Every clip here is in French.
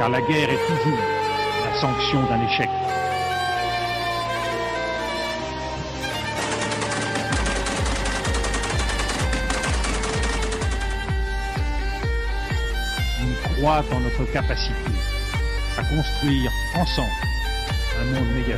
Car la guerre est toujours la sanction d'un échec. On croit en notre capacité à construire ensemble un monde méga.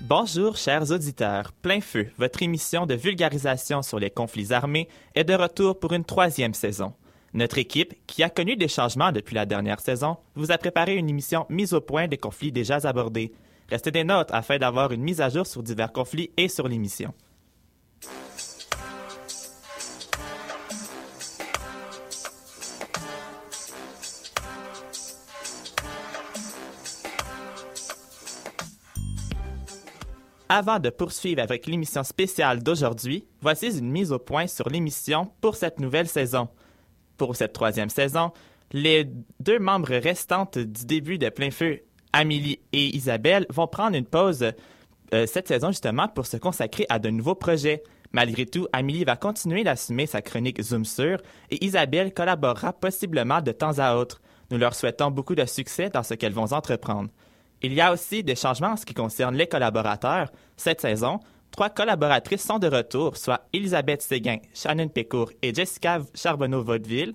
Bonjour chers auditeurs, Plein Feu, votre émission de vulgarisation sur les conflits armés, est de retour pour une troisième saison. Notre équipe, qui a connu des changements depuis la dernière saison, vous a préparé une émission mise au point des conflits déjà abordés. Restez des notes afin d'avoir une mise à jour sur divers conflits et sur l'émission. Avant de poursuivre avec l'émission spéciale d'aujourd'hui, voici une mise au point sur l'émission pour cette nouvelle saison pour cette troisième saison. Les deux membres restantes du début de Plein Feu, Amélie et Isabelle, vont prendre une pause euh, cette saison justement pour se consacrer à de nouveaux projets. Malgré tout, Amélie va continuer d'assumer sa chronique Zoom sur et Isabelle collaborera possiblement de temps à autre. Nous leur souhaitons beaucoup de succès dans ce qu'elles vont entreprendre. Il y a aussi des changements en ce qui concerne les collaborateurs. Cette saison, Trois collaboratrices sont de retour, soit Elisabeth Séguin, Shannon Pécourt et Jessica Charbonneau-Vaudeville.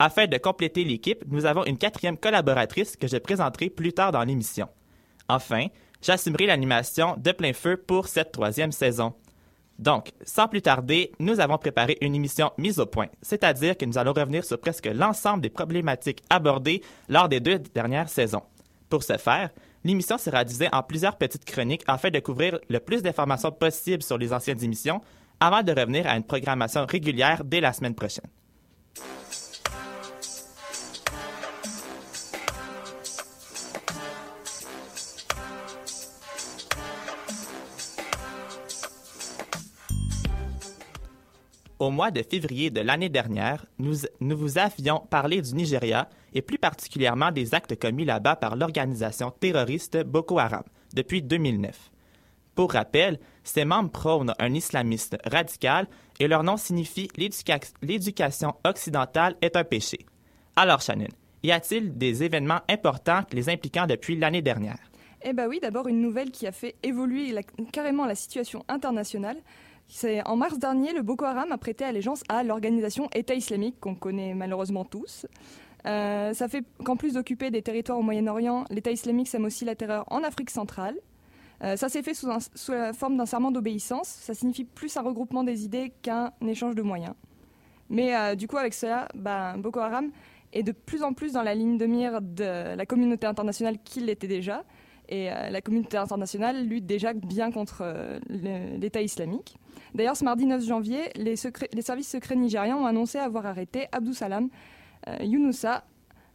Afin de compléter l'équipe, nous avons une quatrième collaboratrice que je présenterai plus tard dans l'émission. Enfin, j'assumerai l'animation de plein feu pour cette troisième saison. Donc, sans plus tarder, nous avons préparé une émission mise au point, c'est-à-dire que nous allons revenir sur presque l'ensemble des problématiques abordées lors des deux dernières saisons. Pour ce faire, L'émission sera divisée en plusieurs petites chroniques afin de couvrir le plus d'informations possible sur les anciennes émissions avant de revenir à une programmation régulière dès la semaine prochaine. Au mois de février de l'année dernière, nous, nous, vous avions parlé du Nigeria et plus particulièrement des actes commis là-bas par l'organisation terroriste Boko Haram depuis 2009. Pour rappel, ces membres prônent un islamiste radical et leur nom signifie l'éducation occidentale est un péché. Alors, Shannon, y a-t-il des événements importants les impliquant depuis l'année dernière? Eh bien oui, d'abord une nouvelle qui a fait évoluer carrément la situation internationale. En mars dernier, le Boko Haram a prêté allégeance à l'organisation État islamique qu'on connaît malheureusement tous. Euh, ça fait qu'en plus d'occuper des territoires au Moyen-Orient, l'État islamique sème aussi la terreur en Afrique centrale. Euh, ça s'est fait sous, la forme d'un serment d'obéissance. Ça signifie plus un regroupement des idées qu'un échange de moyens. Mais euh, du coup, avec cela, bah, Boko Haram est de plus en plus dans la ligne de mire de la communauté internationale qu'il l'était déjà. Et la communauté internationale lutte déjà bien contre l'État islamique. D'ailleurs, ce mardi 9 janvier, les, secrets, les, services secrets nigérians ont annoncé avoir arrêté Abdou Salam euh, Younoussa,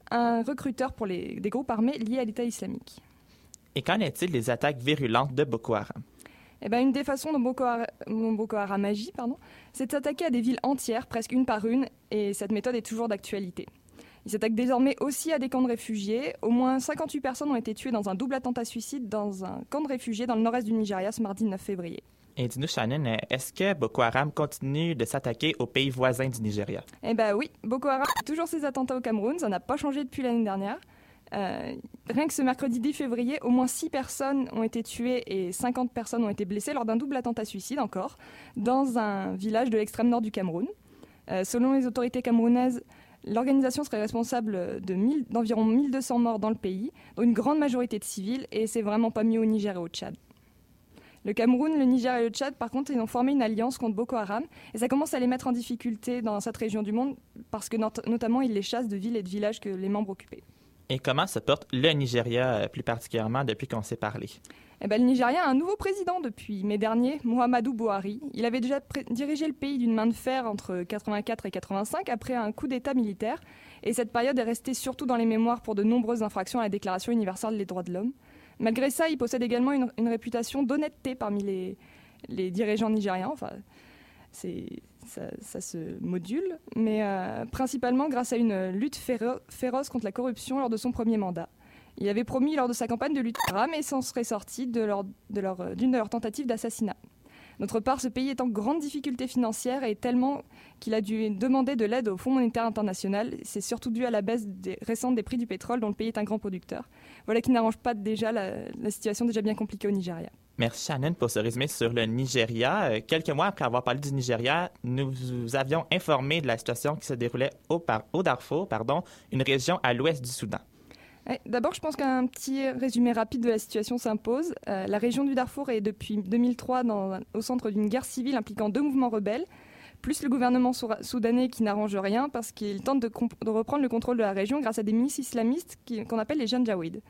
un recruteur pour les, des groupes armés liés à l'État islamique. Et qu'en est-il des attaques virulentes de Boko Haram? Eh ben, une des façons dont Boko, Haram, Boko Haram agit, c'est de s'attaquer à des villes entières, presque une par une, et cette méthode est toujours d'actualité. Il s'attaque désormais aussi à des camps de réfugiés. Au moins 58 personnes ont été tuées dans un double attentat suicide dans un camp de réfugiés dans le nord-est du Nigeria ce mardi 9 février. Et dis-nous, Shannon, est-ce que Boko Haram continue de s'attaquer aux pays voisins du Nigeria? Eh bien oui, Boko Haram toujours ses attentats au Cameroun, ça n'a pas changé depuis l'année dernière. Euh, rien que ce mercredi 10 février, au moins 6 personnes ont été tuées et 50 personnes ont été blessées lors d'un double attentat suicide encore, dans un village de l'extrême nord du Cameroun. Euh, selon les autorités camerounaises, L'organisation serait responsable d'environ 1200 morts dans le pays, dont une grande majorité de civils, et c'est vraiment pas mieux au Niger et au Tchad. Le Cameroun, le Niger et le Tchad, par contre, ils ont formé une alliance contre Boko Haram, et ça commence à les mettre en difficulté dans cette région du monde, parce que notamment ils les chassent de villes et de villages que les membres occupaient. Et comment se porte le Nigeria euh, plus particulièrement depuis qu'on s'est parlé? Eh ben, le Nigeria a un nouveau président depuis mai dernier, Muhammadu Buhari. Il avait déjà dirigé le pays d'une main de fer entre 84 et 85 après un coup d'État militaire. Et cette période est restée surtout dans les mémoires pour de nombreuses infractions à la Déclaration universelle des droits de l'homme. Malgré ça, il possède également une, réputation d'honnêteté parmi les, dirigeants nigériens. Enfin, ça, se module, mais euh, principalement grâce à une lutte féroce contre la corruption lors de son premier mandat. Il avait promis lors de sa campagne de lutte mais s'en serait sorti d'une de, de leurs tentatives d'assassinat. D'autre part, ce pays est en grande difficulté financière et tellement qu'il a dû demander de l'aide au Fonds monétaire international. C'est surtout dû à la baisse récente des prix du pétrole dont le pays est un grand producteur. Voilà qui n'arrange pas déjà la, la, situation déjà bien compliquée au Nigeria. Merci Shannon pour ce résumé sur le Nigeria. Euh, quelques mois après avoir parlé du Nigeria, nous vous avions informé de la situation qui se déroulait au, par, au Darfour, pardon, une région à l'ouest du Soudan. D'abord, je pense qu'un petit résumé rapide de la situation s'impose. Euh, la région du Darfour est depuis 2003 dans, au centre d'une guerre civile impliquant deux mouvements rebelles, plus le gouvernement soudanais qui n'arrange rien parce qu'il tente de, reprendre le contrôle de la région grâce à des milices islamistes qu'on appelle les Janjaweed.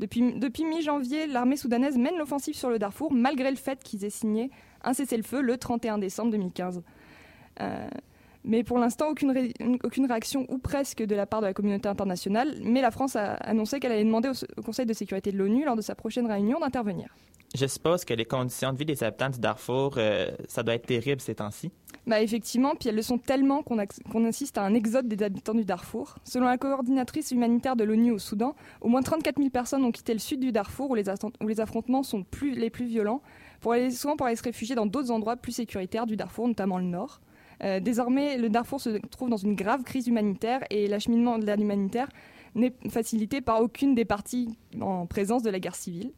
Depuis, mi-janvier, l'armée soudanaise mène l'offensive sur le Darfour malgré le fait qu'ils aient signé un cessez-le-feu le 31 décembre 2015. Euh, mais pour l'instant, aucune, aucune réaction ou presque de la part de la communauté internationale. Mais la France a annoncé qu'elle allait demander au, Conseil de sécurité de l'ONU, lors de sa prochaine réunion, d'intervenir. Je suppose que les conditions de vie des habitants du Darfour, euh, ça doit être terrible ces temps-ci. Bah effectivement, puis elles le sont tellement qu'on qu assiste à un exode des habitants du Darfour. Selon la coordinatrice humanitaire de l'ONU au Soudan, au moins 34 000 personnes ont quitté le sud du Darfour où les, où les affrontements sont plus, les plus violents, pour aller, souvent pour aller se réfugier dans d'autres endroits plus sécuritaires du Darfour, notamment le nord. Euh, désormais, le Darfour se trouve dans une grave crise humanitaire et l'acheminement de l'aide humanitaire n'est facilité par aucune des parties en présence de la guerre civile.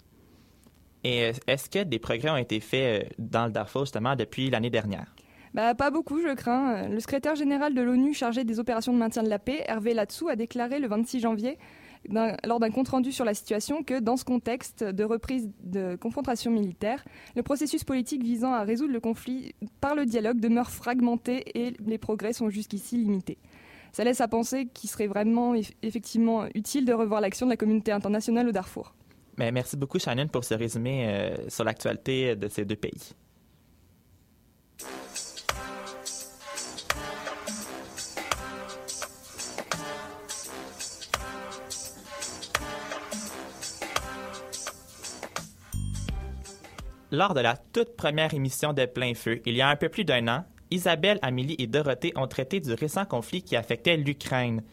Et est-ce que des progrès ont été faits euh, dans le Darfour justement depuis l'année dernière? Bah, pas beaucoup, je crains. Le secrétaire général de l'ONU chargé des opérations de maintien de la paix, Hervé Latsou, a déclaré le 26 janvier lors d'un compte-rendu sur la situation que, dans ce contexte de reprise de confrontation militaire, le processus politique visant à résoudre le conflit par le dialogue demeure fragmenté et les progrès sont jusqu'ici limités. Ça laisse à penser qu'il serait vraiment effectivement utile de revoir l'action de la communauté internationale au Darfour. Mais merci beaucoup, Shannon, pour ce résumé euh, sur l'actualité de ces deux pays. Lors de la toute première émission de Plein Feu, il y a un peu plus d'un an, Isabelle, Amélie et Dorothée ont traité du récent conflit qui affectait l'Ukraine.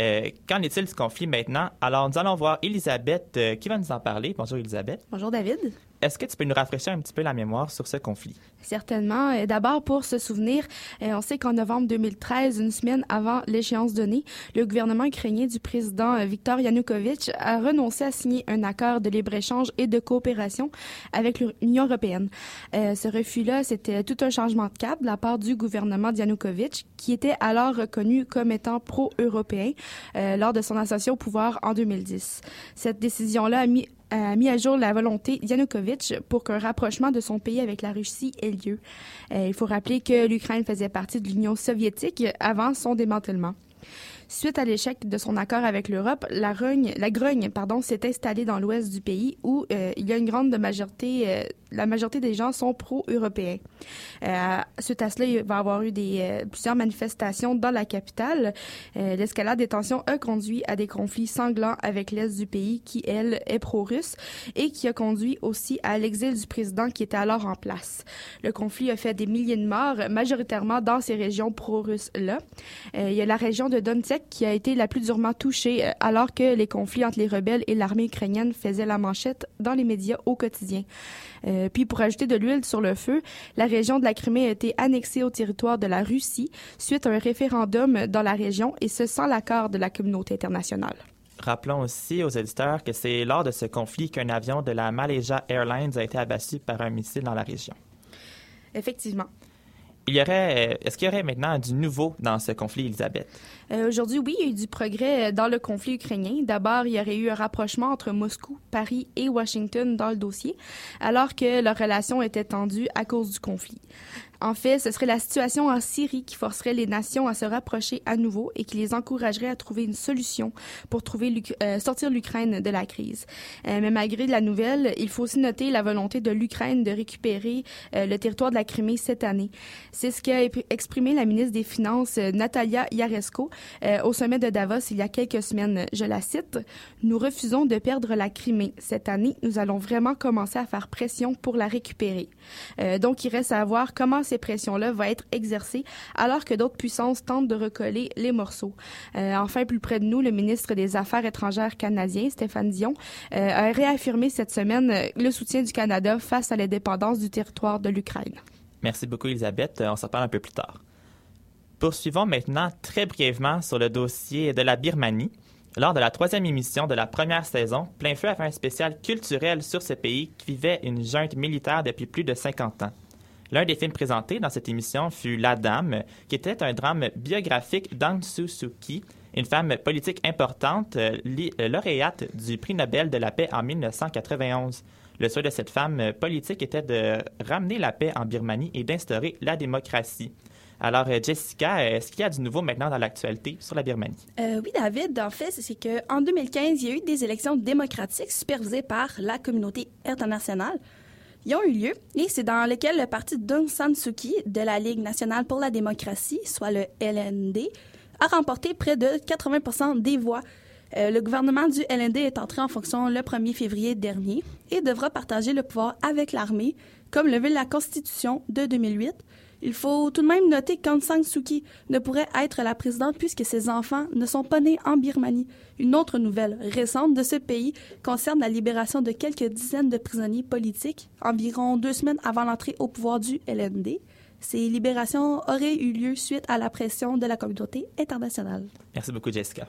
Euh, qu'en est-il du conflit maintenant? Alors, nous allons voir Elisabeth euh, qui va nous en parler. Bonjour, Elisabeth. Bonjour, David. Est-ce que tu peux nous rafraîchir un petit peu la mémoire sur ce conflit? Certainement. Euh, d'abord, pour se souvenir, euh, on sait qu'en novembre 2013, une semaine avant l'échéance donnée, le gouvernement ukrainien du président euh, Viktor Yanukovych a renoncé à signer un accord de libre-échange et de coopération avec l'Union européenne. ce refus-là, c'était tout un changement de cap de la part du gouvernement Yanukovych, qui était alors reconnu comme étant pro-européen lors de son ascension au pouvoir en 2010. Cette décision-là a mis a mis à jour la volonté d'Yanukovych pour qu'un rapprochement de son pays avec la Russie ait lieu. Euh, il faut rappeler que l'Ukraine faisait partie de l'Union soviétique avant son démantèlement. Suite à l'échec de son accord avec l'Europe, la, la grogne s'est installée dans l'ouest du pays où euh, il y a une grande majorité, euh, la majorité des gens sont pro-européens. Euh, suite à cela, il va y avoir eu des, euh, plusieurs manifestations dans la capitale. L'escalade des tensions a conduit à des conflits sanglants avec l'est du pays qui, elle, est pro-russe et qui a conduit aussi à l'exil du président qui était alors en place. Le conflit a fait des milliers de morts, majoritairement dans ces régions pro-russes-là. il y a la région de Donetsk qui a été la plus durement touchée euh, alors que les conflits entre les rebelles et l'armée ukrainienne faisaient la manchette dans les médias au quotidien. Euh, puis pour ajouter de l'huile sur le feu, la région de la Crimée a été annexée au territoire de la Russie suite à un référendum dans la région et ce sans l'accord de la communauté internationale. Rappelons aussi aux éditeurs que c'est lors de ce conflit qu'un avion de la Malaysia Airlines a été abattu par un missile dans la région. Effectivement. Il y aurait, euh, est-ce qu'il y aurait maintenant du nouveau dans ce conflit, Elisabeth? Euh, Aujourd'hui, oui, il y a eu du progrès euh, dans le conflit ukrainien. D'abord, il y aurait eu un rapprochement entre Moscou, Paris et Washington dans le dossier, alors que leur relation était tendue à cause du conflit. En fait, ce serait la situation en Syrie qui forcerait les nations à se rapprocher à nouveau et qui les encouragerait à trouver une solution pour trouver euh, sortir l'Ukraine de la crise. Euh, mais malgré la nouvelle, il faut aussi noter la volonté de l'Ukraine de récupérer euh, le territoire de la Crimée cette année. C'est ce qu'a exprimé la ministre des Finances Natalia Yaresko au sommet de Davos il y a quelques semaines. Je la cite Nous refusons de perdre la Crimée cette année. Nous allons vraiment commencer à faire pression pour la récupérer. donc, il reste à voir comment ces pressions-là vont être exercées alors que d'autres puissances tentent de recoller les morceaux. Euh, enfin, plus près de nous, le ministre des Affaires étrangères canadien, Stéphane Dion, euh, a réaffirmé cette semaine euh, le soutien du Canada face à l'indépendance du territoire de l'Ukraine. Merci beaucoup, Elisabeth. On s'en parle un peu plus tard. Poursuivons maintenant très brièvement sur le dossier de la Birmanie. Lors de la troisième émission de la première saison, Plein Feu a fait un spécial culturel sur ce pays qui vivait une junte militaire depuis plus de 50 ans. L'un des films présentés dans cette émission fut La Dame, qui était un drame biographique d'Aung Suu une femme politique importante, euh, euh, lauréate du prix Nobel de la paix en 1991. Le souhait de cette femme politique était de ramener la paix en Birmanie et d'instaurer la démocratie. Alors, euh, Jessica, est-ce qu'il y a du nouveau maintenant dans l'actualité sur la Birmanie? oui, David. En fait, c'est qu'en 2015, il y a eu des élections démocratiques supervisées par la communauté internationale. Ils ont eu lieu et c'est dans lequel le parti d'Aung San Suu Kyi de la Ligue nationale pour la démocratie, soit le LND, a remporté près de 80% des voix. Euh, le gouvernement du LND est entré en fonction le 1er février dernier et devra partager le pouvoir avec l'armée, comme le veut la Constitution de 2008. Il faut tout de même noter qu'Aung San Suu Kyi ne pourrait être la présidente puisque ses enfants ne sont pas nés en Birmanie. Une autre nouvelle récente de ce pays concerne la libération de quelques dizaines de prisonniers politiques, environ deux semaines avant l'entrée au pouvoir du LND. Ces libérations auraient eu lieu suite à la pression de la communauté internationale. Merci beaucoup, Jessica.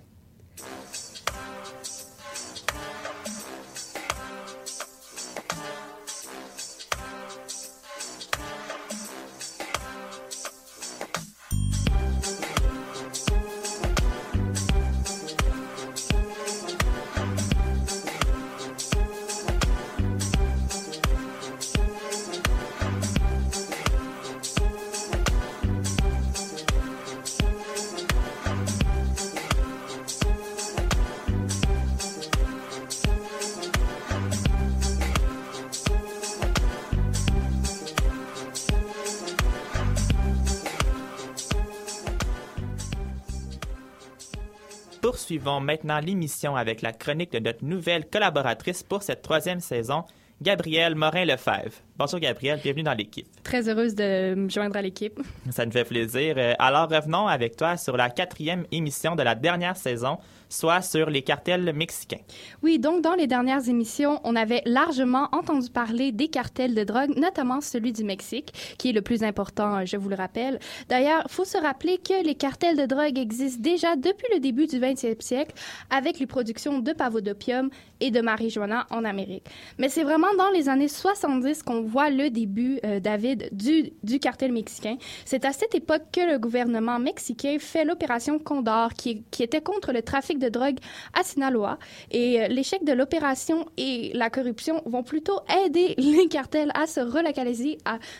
Poursuivons maintenant l'émission avec la chronique de notre nouvelle collaboratrice pour cette troisième saison, Gabrielle Morin-Lefebvre. Bonjour Gabrielle, bienvenue dans l'équipe. Très heureuse de me joindre à l'équipe. Ça nous fait plaisir. Euh, alors revenons avec toi sur la quatrième émission de la dernière saison soit sur les cartels mexicains. Oui, donc dans les dernières émissions, on avait largement entendu parler des cartels de drogue, notamment celui du Mexique, qui est le plus important, je vous le rappelle. D'ailleurs, il faut se rappeler que les cartels de drogue existent déjà depuis le début du 20e siècle avec les productions de pavots d'opium et de marijuana en Amérique. Mais c'est vraiment dans les années 70 qu'on voit le début, euh, David, du, cartel mexicain. C'est à cette époque que le gouvernement mexicain fait l'opération Condor, qui, était contre le trafic de drogue à Sinaloa. Et euh, l'échec de l'opération et la corruption vont plutôt aider les cartels à se relocaliser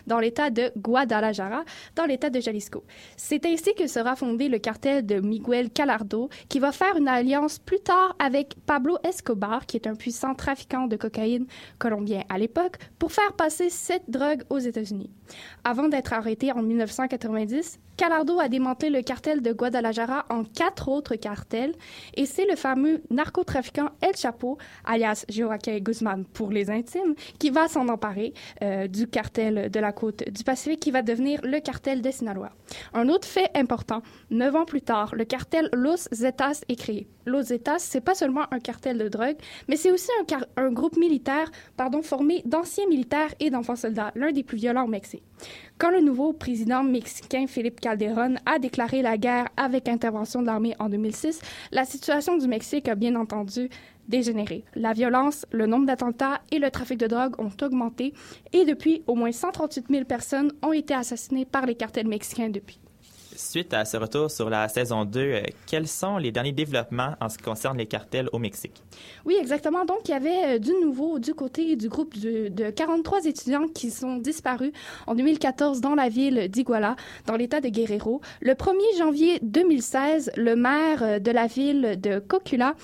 dans l'État de Guadalajara, dans l'État de Jalisco. C'est ainsi que sera fondé le cartel de Miguel Calardo, qui va faire une alliance plus tard avec Pablo Escobar, qui est un puissant trafiquant de cocaïne colombien à l'époque, pour faire passer cette drogue aux États-Unis. Avant d'être arrêté en 1990, Calardo a démantelé le cartel de Guadalajara en quatre autres cartels et c'est le fameux narcotrafiquant El Chapo, alias Joaquin Guzman pour les intimes, qui va s'en emparer euh, du cartel de la côte du Pacifique qui va devenir le cartel de Sinaloa. Un autre fait important, neuf ans plus tard, le cartel Los Zetas est créé. Los Zetas, c'est pas seulement un cartel de drogue, mais c'est aussi un, groupe militaire pardon, formé d'anciens militaires et d'enfants soldats, l'un des plus violents au. Quand le nouveau président mexicain Felipe Calderón a déclaré la guerre avec intervention de l'armée en 2006, la situation du Mexique a bien entendu dégénéré. La violence, le nombre d'attentats et le trafic de drogue ont augmenté et depuis, au moins 138 000 personnes ont été assassinées par les cartels mexicains depuis. Suite à ce retour sur la saison 2, euh, quels sont les derniers développements en ce qui concerne les cartels au Mexique? Oui, exactement. Donc, il y avait euh, du nouveau du côté du groupe de, de 43 étudiants qui sont disparus en 2014 dans la ville d'Iguala, dans l'État de Guerrero. Le 1er janvier 2016, le maire euh, de la ville de Cocula,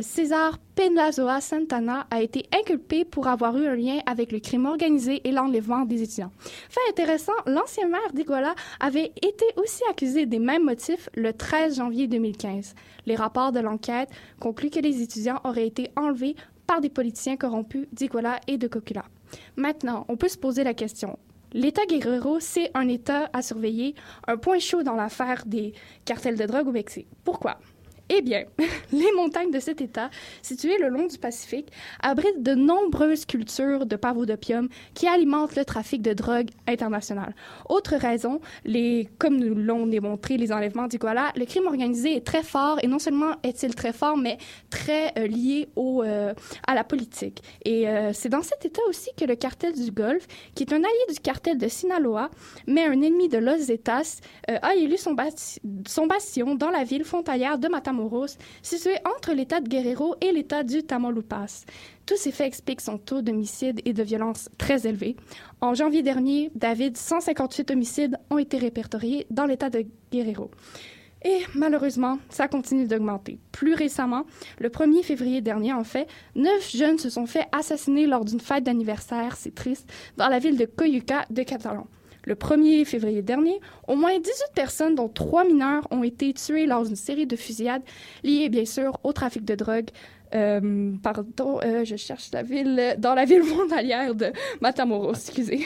César Penazoa Santana a été inculpé pour avoir eu un lien avec le crime organisé et l'enlèvement des étudiants. Fait intéressant, l'ancien maire d'Iguala avait été aussi accusé des mêmes motifs le 13 janvier 2015. Les rapports de l'enquête concluent que les étudiants auraient été enlevés par des politiciens corrompus d'Iguala et de Cocula. Maintenant, on peut se poser la question. L'État Guerrero, c'est un État à surveiller, un point chaud dans l'affaire des cartels de drogue au Mexique. Pourquoi? Eh bien, les montagnes de cet État, situées le long du Pacifique, abritent de nombreuses cultures de pavots d'opium qui alimentent le trafic de drogue international. Autre raison, les, comme nous l'ont démontré les enlèvements d'Iguala, le crime organisé est très fort et non seulement est-il très fort, mais très euh, lié au, euh, à la politique. Et euh, c'est dans cet État aussi que le cartel du Golfe, qui est un allié du cartel de Sinaloa, mais un ennemi de Los Zetas, a élu son, son bastion dans la ville frontalière de Matamoros Matamoros, situé entre l'État de Guerrero et l'État du Tamaulipas. Tous ces faits expliquent son taux d'homicide et de violence très élevé. En janvier dernier, David, 158 homicides ont été répertoriés dans l'État de Guerrero. Et malheureusement, ça continue d'augmenter. Plus récemment, le 1er février dernier, en fait, neuf jeunes se sont fait assassiner lors d'une fête d'anniversaire, c'est triste, dans la ville de Coyuca de Catalan. Le 1er février dernier, au moins 18 personnes, dont trois mineurs, ont été tuées lors d'une série de fusillades liées, bien sûr, au trafic de drogue euh, pardon, euh, je cherche la ville, dans la ville frontalière de Matamoros, excusez.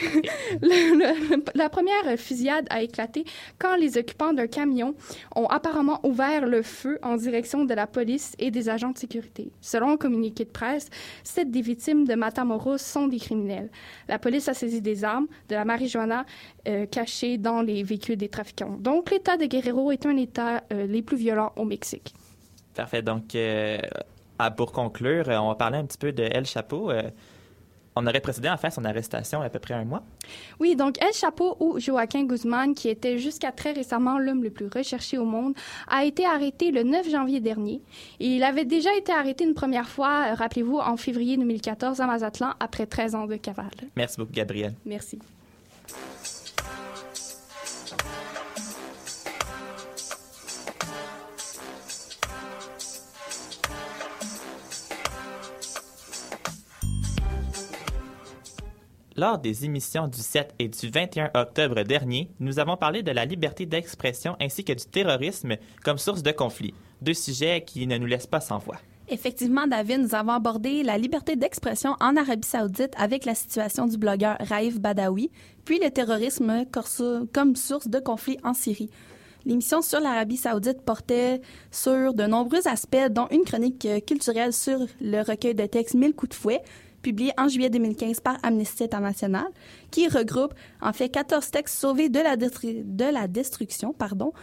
la première fusillade a éclaté quand les occupants d'un camion ont apparemment ouvert le feu en direction de la police et des agents de sécurité. Selon un communiqué de presse, sept des victimes de Matamoros sont des criminels. La police a saisi des armes, de la marijuana euh, cachée dans les véhicules des trafiquants. Donc, l'État de Guerrero est un État les plus violents au Mexique. Parfait. Donc, ah, pour conclure, euh, on va parler un petit peu de El Chapo. Euh, on aurait procédé en fait son arrestation il y a à peu près un mois. Oui, donc El Chapo ou Joaquin Guzman, qui était jusqu'à très récemment l'homme le plus recherché au monde, a été arrêté le 9 janvier dernier. Il avait déjà été arrêté une première fois, euh, rappelez-vous, en février 2014 à Mazatlan, après 13 ans de cavale. Merci beaucoup, Gabriel. Merci. Lors des émissions du 7 et du 21 octobre dernier, nous avons parlé de la liberté d'expression ainsi que du terrorisme comme source de conflit, deux sujets qui ne nous laissent pas sans voix. Effectivement, David, nous avons abordé la liberté d'expression en Arabie saoudite avec la situation du blogueur Raif Badawi, puis le terrorisme comme source de conflit en Syrie. L'émission sur l'Arabie saoudite portait sur de nombreux aspects, dont une chronique culturelle sur le recueil de textes Mille coups de fouet, publié en juillet 2015 par Amnesty International, qui regroupe en fait 14 textes sauvés de la, de la destruction pardon,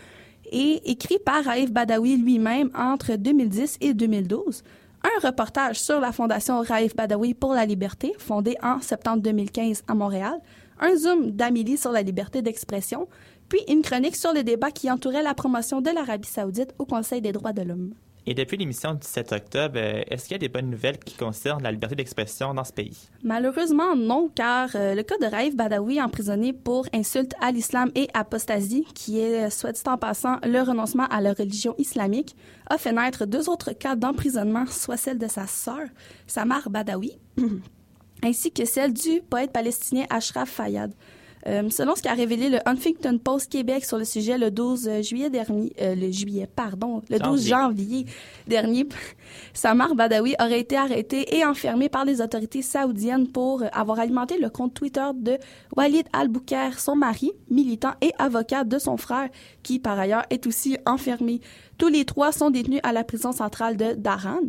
et écrits par Raif Badawi lui-même entre 2010 et 2012. un reportage sur la Fondation Raif Badawi pour la liberté, fondée en septembre 2015 à Montréal, un zoom d'Amélie sur la liberté d'expression, puis une chronique sur le débat qui entourait la promotion de l'Arabie saoudite au Conseil des droits de l'homme. Et depuis l'émission du 7 octobre, euh, est-ce qu'il y a des bonnes nouvelles qui concernent la liberté d'expression dans ce pays? Malheureusement, non, car euh, le cas de Raif Badawi, emprisonné pour insulte à l'islam et apostasie, qui est, soit dit en passant, le renoncement à la religion islamique, a fait naître deux autres cas d'emprisonnement, soit celle de sa sœur, Samar Badawi, ainsi que celle du poète palestinien Ashraf Fayyad. Euh, selon ce qu'a révélé le Huffington Post Québec sur le sujet le 12 euh, juillet dernier, euh, le juillet, pardon, le 12 janvier dernier, Samar Badawi aurait été arrêté et enfermé par les autorités saoudiennes pour avoir alimenté le compte Twitter de Walid Al-Bouker, son mari, militant et avocat de son frère, qui par ailleurs est aussi enfermé. Tous les trois sont détenus à la prison centrale de Daran.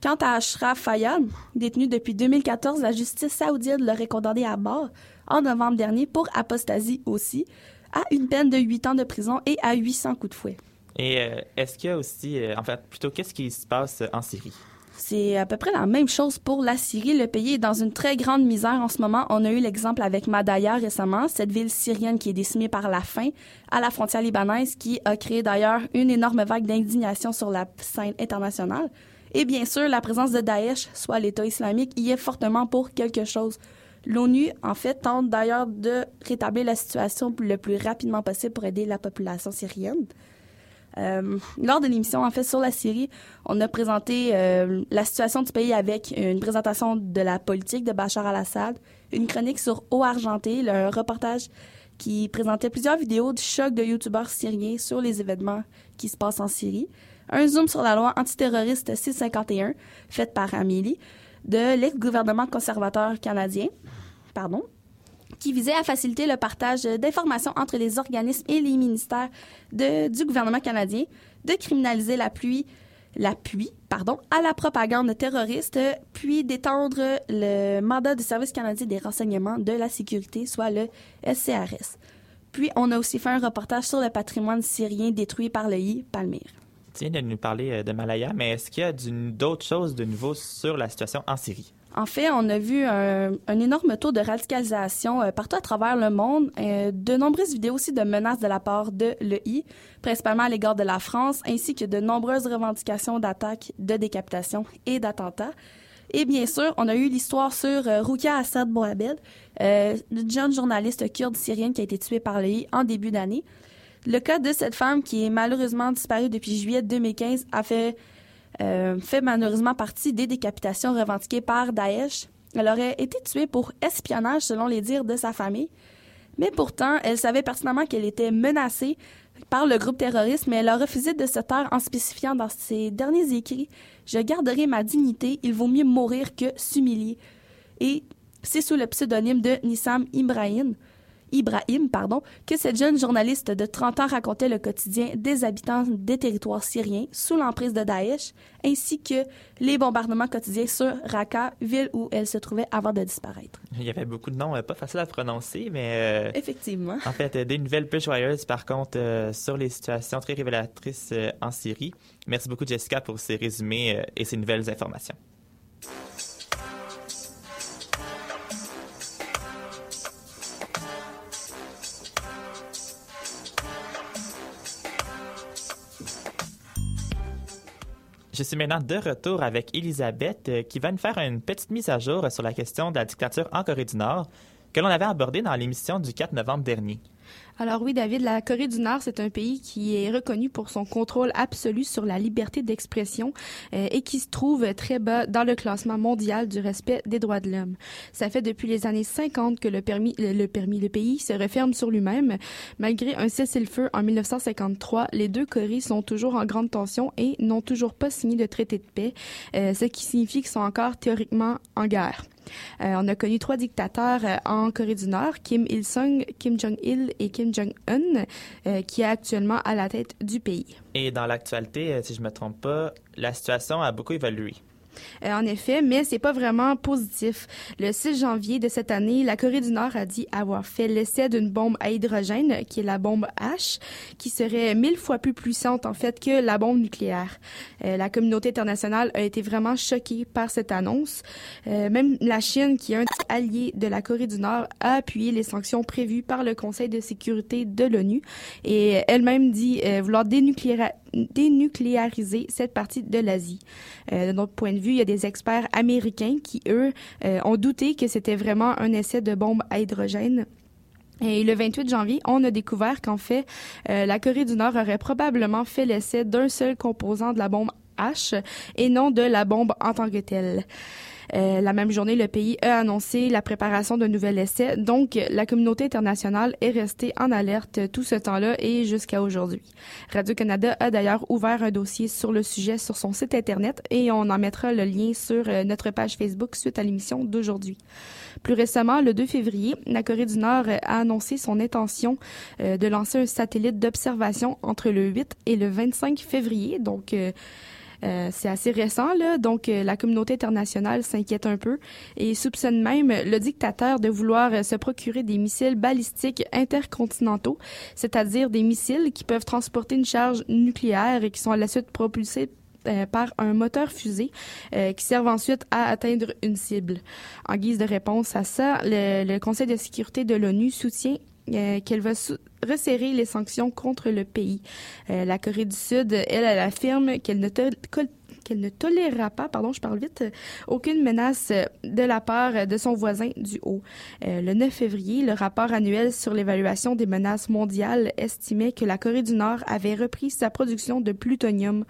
Quant à Ashraf Fayyad, détenu depuis 2014, la justice saoudienne l'aurait condamné à mort en novembre dernier pour apostasie aussi, à une peine de 8 ans de prison et à 800 coups de fouet. Et euh, est-ce qu'il y a aussi, euh, en fait, plutôt, qu'est-ce qui se passe en Syrie? C'est à peu près la même chose pour la Syrie. Le pays est dans une très grande misère en ce moment. On a eu l'exemple avec Madaya récemment, cette ville syrienne qui est décimée par la faim à la frontière libanaise, qui a créé d'ailleurs une énorme vague d'indignation sur la scène internationale. Et bien sûr, la présence de Daesh, soit l'État islamique, y est fortement pour quelque chose. L'ONU, en fait, tente d'ailleurs de rétablir la situation le plus rapidement possible pour aider la population syrienne. Euh, lors de l'émission, en fait, sur la Syrie, on a présenté euh, la situation du pays avec une présentation de la politique de Bachar al-Assad, une chronique sur Eau Argentée, le reportage qui présentait plusieurs vidéos du choc de youtubeurs syriens sur les événements qui se passent en Syrie, un zoom sur la loi antiterroriste 651, faite par Amélie, de l'ex-gouvernement conservateur canadien, qui visait à faciliter le partage d'informations entre les organismes et les ministères du gouvernement canadien, de criminaliser l'appui, l'appui pardon, à la propagande terroriste, puis d'étendre le mandat du Service canadien des renseignements de la sécurité, soit le SCRS. Puis, on a aussi fait un reportage sur le patrimoine syrien détruit par le I Palmyre. Tu de nous parler euh, de Malaya, mais est-ce qu'il y a d'autres choses de nouveau sur la situation en Syrie? En fait, on a vu un, énorme taux de radicalisation euh, partout à travers le monde. Euh, de nombreuses vidéos aussi de menaces de la part de l'EI, principalement à l'égard de la France, ainsi que de nombreuses revendications d'attaques, de décapitations et d'attentats. Et bien sûr, on a eu l'histoire sur euh, Assad Mohamed, une jeune journaliste kurde syrienne qui a été tuée par l'EI en début d'année. Le cas de cette femme qui est malheureusement disparue depuis juillet 2015 a fait euh, fait malheureusement partie des décapitations revendiquées par Daesh. Elle aurait été tuée pour espionnage selon les dires de sa famille. Mais pourtant, elle savait pertinemment qu'elle était menacée par le groupe terroriste, mais elle a refusé de se taire en spécifiant dans ses derniers écrits Je garderai ma dignité, il vaut mieux mourir que s'humilier. Et c'est sous le pseudonyme de Nissam Ibrahim. Ibrahim, pardon, que cette jeune journaliste de 30 ans racontait le quotidien des habitants des territoires syriens sous l'emprise de Daesh, ainsi que les bombardements quotidiens sur Raqqa, ville où elle se trouvait avant de disparaître. Il y avait beaucoup de noms euh, pas faciles à prononcer, mais... Euh, Effectivement. En fait, des nouvelles plus joyeuses, par contre, euh, sur les situations très révélatrices en Syrie. Merci beaucoup, Jessica, pour ces résumés et ces nouvelles informations. Je suis maintenant de retour avec Elisabeth euh, qui va nous faire une petite mise à jour sur la question de la dictature en Corée du Nord que l'on avait abordée dans l'émission du 4 novembre dernier. Alors oui, David, la Corée du Nord, c'est un pays qui est reconnu pour son contrôle absolu sur la liberté d'expression euh, et qui se trouve très bas dans le classement mondial du respect des droits de l'homme. Ça fait depuis les années 50 que le permis, le permis, le pays se referme sur lui-même. Malgré un cessez-le-feu en 1953, les deux Corées sont toujours en grande tension et n'ont toujours pas signé de traité de paix, euh, ce qui signifie qu'ils sont encore théoriquement en guerre. Euh, on a connu trois dictateurs euh, en Corée du Nord, Kim Il-sung, Kim Jong-il et Kim Jong-un, euh, qui est actuellement à la tête du pays. Et dans l'actualité, si je ne me trompe pas, la situation a beaucoup évolué. Euh, en effet, mais c'est pas vraiment positif. Le 6 janvier de cette année, la Corée du Nord a dit avoir fait l'essai d'une bombe à hydrogène, qui est la bombe H, qui serait mille fois plus puissante en fait que la bombe nucléaire. Euh, la communauté internationale a été vraiment choquée par cette annonce. Euh, même la Chine, qui est un allié de la Corée du Nord, a appuyé les sanctions prévues par le Conseil de sécurité de l'ONU et elle-même dit vouloir dénucléariser cette partie de l'Asie. de notre point de vue, il y a des experts américains qui, eux, euh, ont douté que c'était vraiment un essai de bombe à hydrogène. Et le 28 janvier, on a découvert qu'en fait, euh, la Corée du Nord aurait probablement fait l'essai d'un seul composant de la bombe H et non de la bombe en tant que telle. Euh, la même journée, le pays a annoncé la préparation d'un nouvel essai. Donc, la communauté internationale est restée en alerte tout ce temps-là et jusqu'à aujourd'hui. Radio-Canada a d'ailleurs ouvert un dossier sur le sujet sur son site Internet et on en mettra le lien sur euh, notre page Facebook suite à l'émission d'aujourd'hui. Plus récemment, le 2 février, la Corée du Nord a annoncé son intention euh, de lancer un satellite d'observation entre le 8 et le 25 février. C'est assez récent, donc euh, la communauté internationale s'inquiète un peu et soupçonne même le dictateur de vouloir euh, se procurer des missiles balistiques intercontinentaux, c'est-à-dire des missiles qui peuvent transporter une charge nucléaire et qui sont à la suite propulsés par un moteur fusée qui servent ensuite à atteindre une cible. En guise de réponse à ça, le Conseil de sécurité de l'ONU soutient euh, qu'elle va resserrer les sanctions contre le pays. Euh, la Corée du Sud, elle, elle affirme qu'elle ne qu'elle ne tolérera pas, pardon, je parle vite, aucune menace de la part de son voisin du Haut. Euh, le 9 février, le rapport annuel sur l'évaluation des menaces mondiales estimait que la Corée du Nord avait repris sa production de plutonium.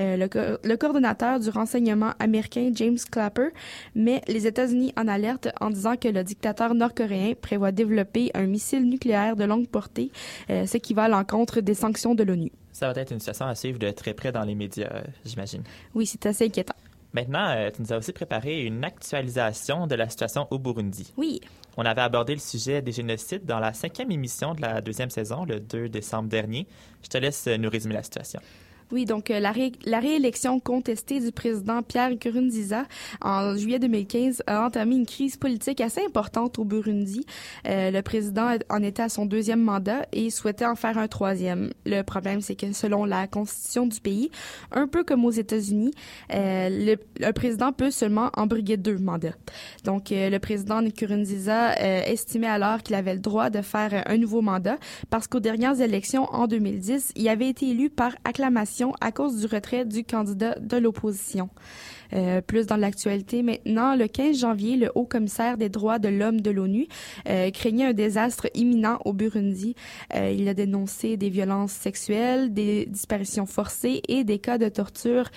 Euh, le, coordonnateur du renseignement américain, James Clapper, met les États-Unis en alerte en disant que le dictateur nord-coréen prévoit développer un missile nucléaire de longue portée, euh, ce qui va à l'encontre des sanctions de l'ONU. Ça va être une situation à suivre de très près dans les médias, j'imagine. Oui, c'est assez inquiétant. Maintenant, euh, tu nous as aussi préparé une actualisation de la situation au Burundi. Oui. On avait abordé le sujet des génocides dans la cinquième émission de la deuxième saison, le 2 décembre dernier. Je te laisse nous résumer la situation. Oui, donc euh, la, réélection contestée du président Pierre Nkurunziza en juillet 2015 a entamé une crise politique assez importante au Burundi. Euh, le président en était à son deuxième mandat et souhaitait en faire un troisième. Le problème, c'est que selon la constitution du pays, un peu comme aux États-Unis, euh, le, le, président peut seulement embriguer deux mandats. Donc, euh, le président Nkurunziza euh, estimait alors qu'il avait le droit de faire un nouveau mandat parce qu'aux dernières élections en 2010, il avait été élu par acclamation à cause du retrait du candidat de l'opposition. Euh, plus dans l'actualité maintenant, le 15 janvier, le haut commissaire des droits de l'homme de l'ONU euh, craignait un désastre imminent au Burundi. Euh, il a dénoncé des violences sexuelles, des disparitions forcées et des cas de torture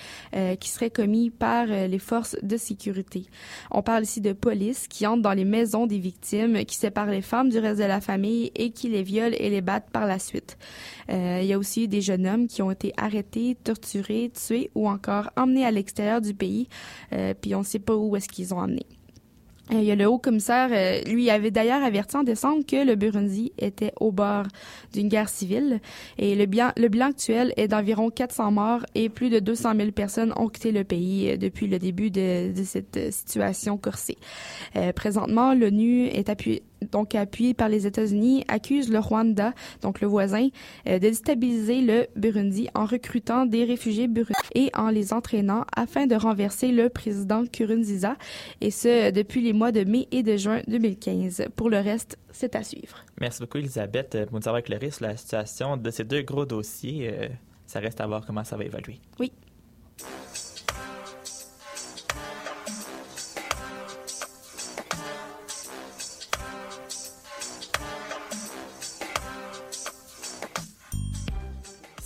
qui seraient commis par les forces de sécurité. On parle ici de police qui entre dans les maisons des victimes, qui séparent les femmes du reste de la famille et qui les violent et les battent par la suite. il y a aussi des jeunes hommes qui ont été arrêtés, torturés, tués ou encore emmenés à l'extérieur du pays euh, puis on ne sait pas où est-ce qu'ils ont emmené. Euh, il y a le haut commissaire, euh, lui avait d'ailleurs averti en décembre que le Burundi était au bord d'une guerre civile et le bilan, actuel est d'environ 400 morts et plus de 200 000 personnes ont quitté le pays depuis le début de, de cette situation corsée. Euh, présentement, l'ONU est appuyée donc appuyé par les États-Unis, accuse le Rwanda, donc le voisin, euh, de déstabiliser le Burundi en recrutant des réfugiés burundais et en les entraînant afin de renverser le président Kurunziza, et ce depuis les mois de mai et de juin 2015. Pour le reste, c'est à suivre. Merci beaucoup, Elisabeth, pour nous avoir éclairé sur la situation de ces deux gros dossiers. Euh, ça reste à voir comment ça va évoluer. Oui.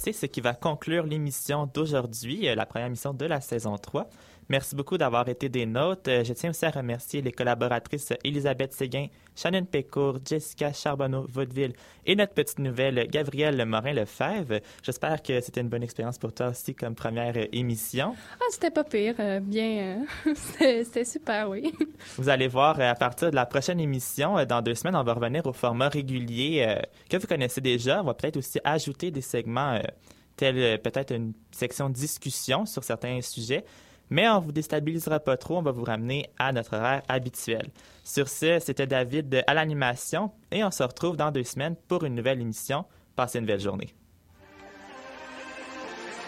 C'est ce qui va conclure l'émission d'aujourd'hui, euh, la première émission de la saison 3. Merci beaucoup d'avoir été des nôtres. Euh, je tiens aussi à remercier les collaboratrices Elisabeth Séguin, Shannon Pécourt, Jessica Charbonneau-Vaudeville et notre petite nouvelle Gabrielle Morin-Lefebvre. J'espère que c'était une bonne expérience pour toi aussi comme première euh, émission. Ah, c'était pas pire. Euh, bien, c'était super, oui. Vous allez voir, à partir de la prochaine émission, dans deux semaines, on va revenir au format régulier que vous connaissez déjà. On va peut-être aussi ajouter des segments tels peut-être une section discussion sur certains sujets. Mais on vous déstabilisera pas trop, on va vous ramener à notre horaire habituel. Sur ce, c'était David à l'animation et on se retrouve dans deux semaines pour une nouvelle émission. Passez une belle journée.